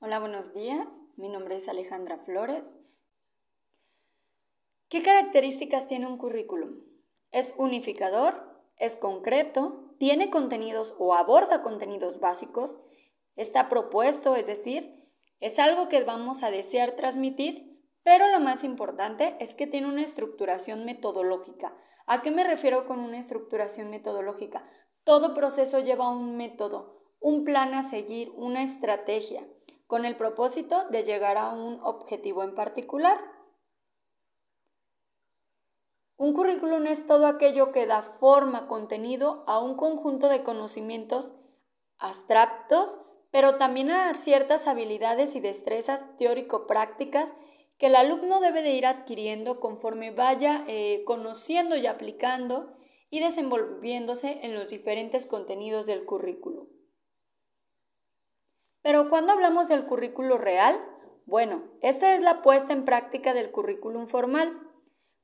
Hola, buenos días. Mi nombre es Alejandra Flores. ¿Qué características tiene un currículum? ¿Es unificador? ¿Es concreto? ¿Tiene contenidos o aborda contenidos básicos? ¿Está propuesto? Es decir, es algo que vamos a desear transmitir, pero lo más importante es que tiene una estructuración metodológica. ¿A qué me refiero con una estructuración metodológica? Todo proceso lleva un método, un plan a seguir, una estrategia con el propósito de llegar a un objetivo en particular. Un currículum es todo aquello que da forma, contenido a un conjunto de conocimientos abstractos, pero también a ciertas habilidades y destrezas teórico-prácticas que el alumno debe de ir adquiriendo conforme vaya eh, conociendo y aplicando y desenvolviéndose en los diferentes contenidos del currículum. Pero cuando hablamos del currículo real, bueno, esta es la puesta en práctica del currículum formal,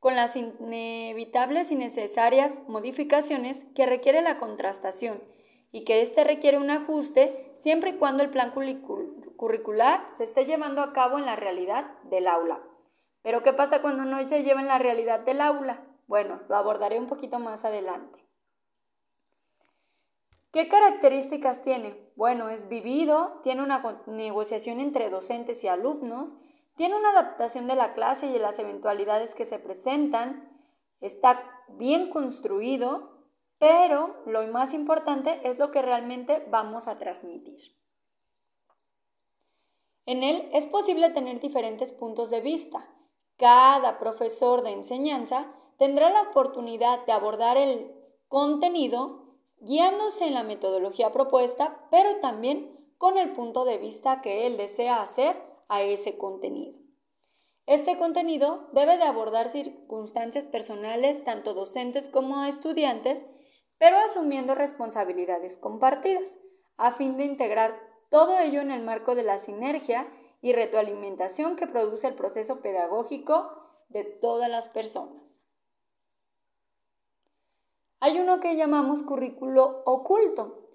con las inevitables y necesarias modificaciones que requiere la contrastación y que éste requiere un ajuste siempre y cuando el plan curricular se esté llevando a cabo en la realidad del aula. Pero ¿qué pasa cuando no se lleva en la realidad del aula? Bueno, lo abordaré un poquito más adelante. ¿Qué características tiene? Bueno, es vivido, tiene una negociación entre docentes y alumnos, tiene una adaptación de la clase y de las eventualidades que se presentan, está bien construido, pero lo más importante es lo que realmente vamos a transmitir. En él es posible tener diferentes puntos de vista. Cada profesor de enseñanza tendrá la oportunidad de abordar el contenido guiándose en la metodología propuesta, pero también con el punto de vista que él desea hacer a ese contenido. Este contenido debe de abordar circunstancias personales tanto docentes como estudiantes, pero asumiendo responsabilidades compartidas, a fin de integrar todo ello en el marco de la sinergia y retroalimentación que produce el proceso pedagógico de todas las personas. Hay uno que llamamos currículo oculto.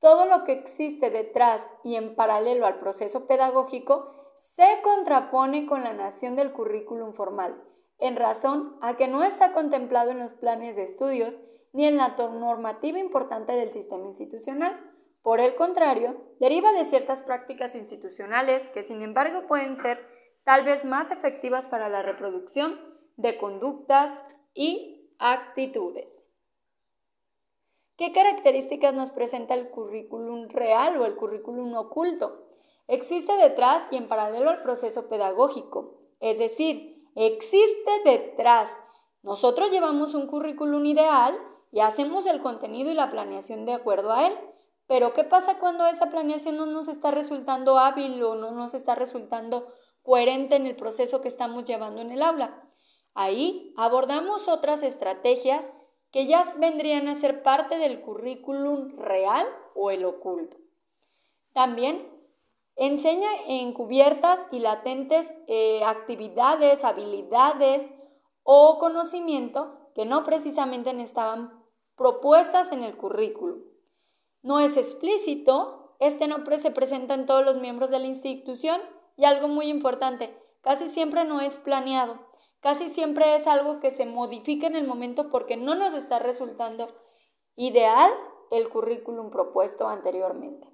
Todo lo que existe detrás y en paralelo al proceso pedagógico se contrapone con la nación del currículum formal, en razón a que no está contemplado en los planes de estudios ni en la normativa importante del sistema institucional. Por el contrario, deriva de ciertas prácticas institucionales que sin embargo pueden ser tal vez más efectivas para la reproducción de conductas y actitudes. ¿Qué características nos presenta el currículum real o el currículum oculto? Existe detrás y en paralelo al proceso pedagógico, es decir, existe detrás. Nosotros llevamos un currículum ideal y hacemos el contenido y la planeación de acuerdo a él. Pero ¿qué pasa cuando esa planeación no nos está resultando hábil o no nos está resultando coherente en el proceso que estamos llevando en el aula? Ahí abordamos otras estrategias que ya vendrían a ser parte del currículum real o el oculto. También enseña encubiertas y latentes eh, actividades, habilidades o conocimiento que no precisamente estaban propuestas en el currículum. No es explícito, este no se presenta en todos los miembros de la institución y algo muy importante, casi siempre no es planeado. Casi siempre es algo que se modifica en el momento porque no nos está resultando ideal el currículum propuesto anteriormente.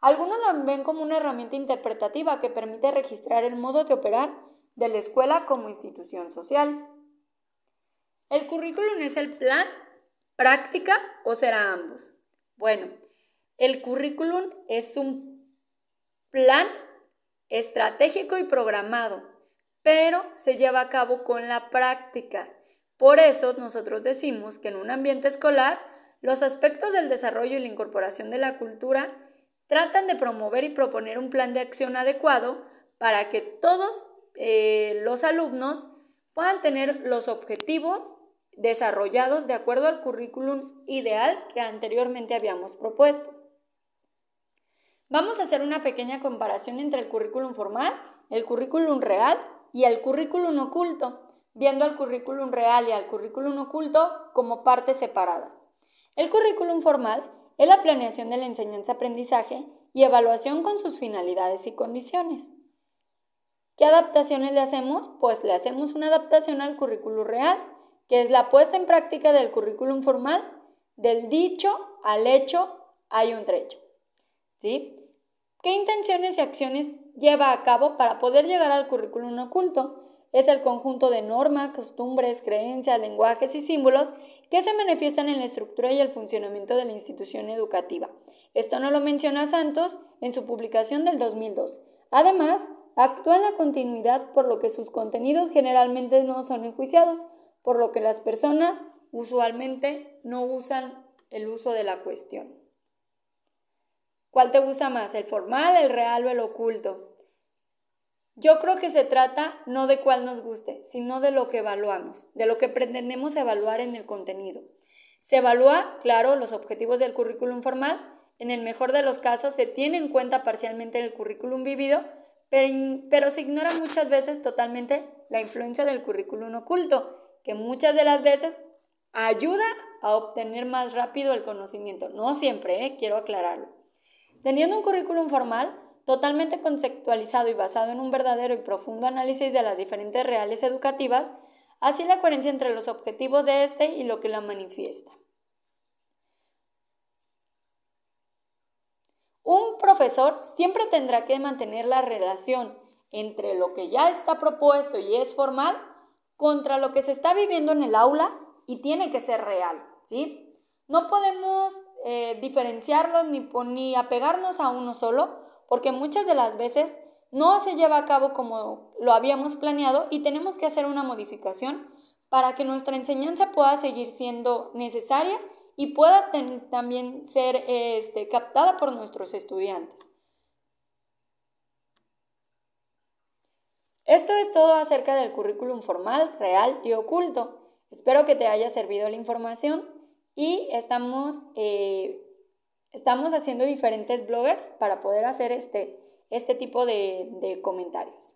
Algunos lo ven como una herramienta interpretativa que permite registrar el modo de operar de la escuela como institución social. ¿El currículum es el plan, práctica o será ambos? Bueno, el currículum es un plan estratégico y programado pero se lleva a cabo con la práctica. Por eso nosotros decimos que en un ambiente escolar, los aspectos del desarrollo y la incorporación de la cultura tratan de promover y proponer un plan de acción adecuado para que todos eh, los alumnos puedan tener los objetivos desarrollados de acuerdo al currículum ideal que anteriormente habíamos propuesto. Vamos a hacer una pequeña comparación entre el currículum formal, el currículum real y el currículum oculto, viendo al currículum real y al currículum oculto como partes separadas. El currículum formal es la planeación de la enseñanza-aprendizaje y evaluación con sus finalidades y condiciones. ¿Qué adaptaciones le hacemos? Pues le hacemos una adaptación al currículum real, que es la puesta en práctica del currículum formal, del dicho al hecho hay un trecho. ¿Sí? ¿Qué intenciones y acciones lleva a cabo para poder llegar al currículum oculto? Es el conjunto de normas, costumbres, creencias, lenguajes y símbolos que se manifiestan en la estructura y el funcionamiento de la institución educativa. Esto no lo menciona Santos en su publicación del 2002. Además, actúa en la continuidad por lo que sus contenidos generalmente no son enjuiciados, por lo que las personas usualmente no usan el uso de la cuestión. ¿Cuál te gusta más, el formal, el real o el oculto? Yo creo que se trata no de cuál nos guste, sino de lo que evaluamos, de lo que pretendemos evaluar en el contenido. Se evalúa, claro, los objetivos del currículum formal. En el mejor de los casos se tiene en cuenta parcialmente el currículum vivido, pero, se ignora muchas veces totalmente la influencia del currículum oculto, que muchas de las veces ayuda a obtener más rápido el conocimiento. No siempre, ¿eh? quiero aclararlo. Teniendo un currículum formal totalmente conceptualizado y basado en un verdadero y profundo análisis de las diferentes reales educativas, así la coherencia entre los objetivos de este y lo que la manifiesta. Un profesor siempre tendrá que mantener la relación entre lo que ya está propuesto y es formal contra lo que se está viviendo en el aula y tiene que ser real, ¿sí? No podemos eh, diferenciarlos ni, ni apegarnos a uno solo, porque muchas de las veces no se lleva a cabo como lo habíamos planeado y tenemos que hacer una modificación para que nuestra enseñanza pueda seguir siendo necesaria y pueda también ser este, captada por nuestros estudiantes. Esto es todo acerca del currículum formal, real y oculto. Espero que te haya servido la información y estamos, eh, estamos haciendo diferentes bloggers para poder hacer este, este tipo de, de comentarios.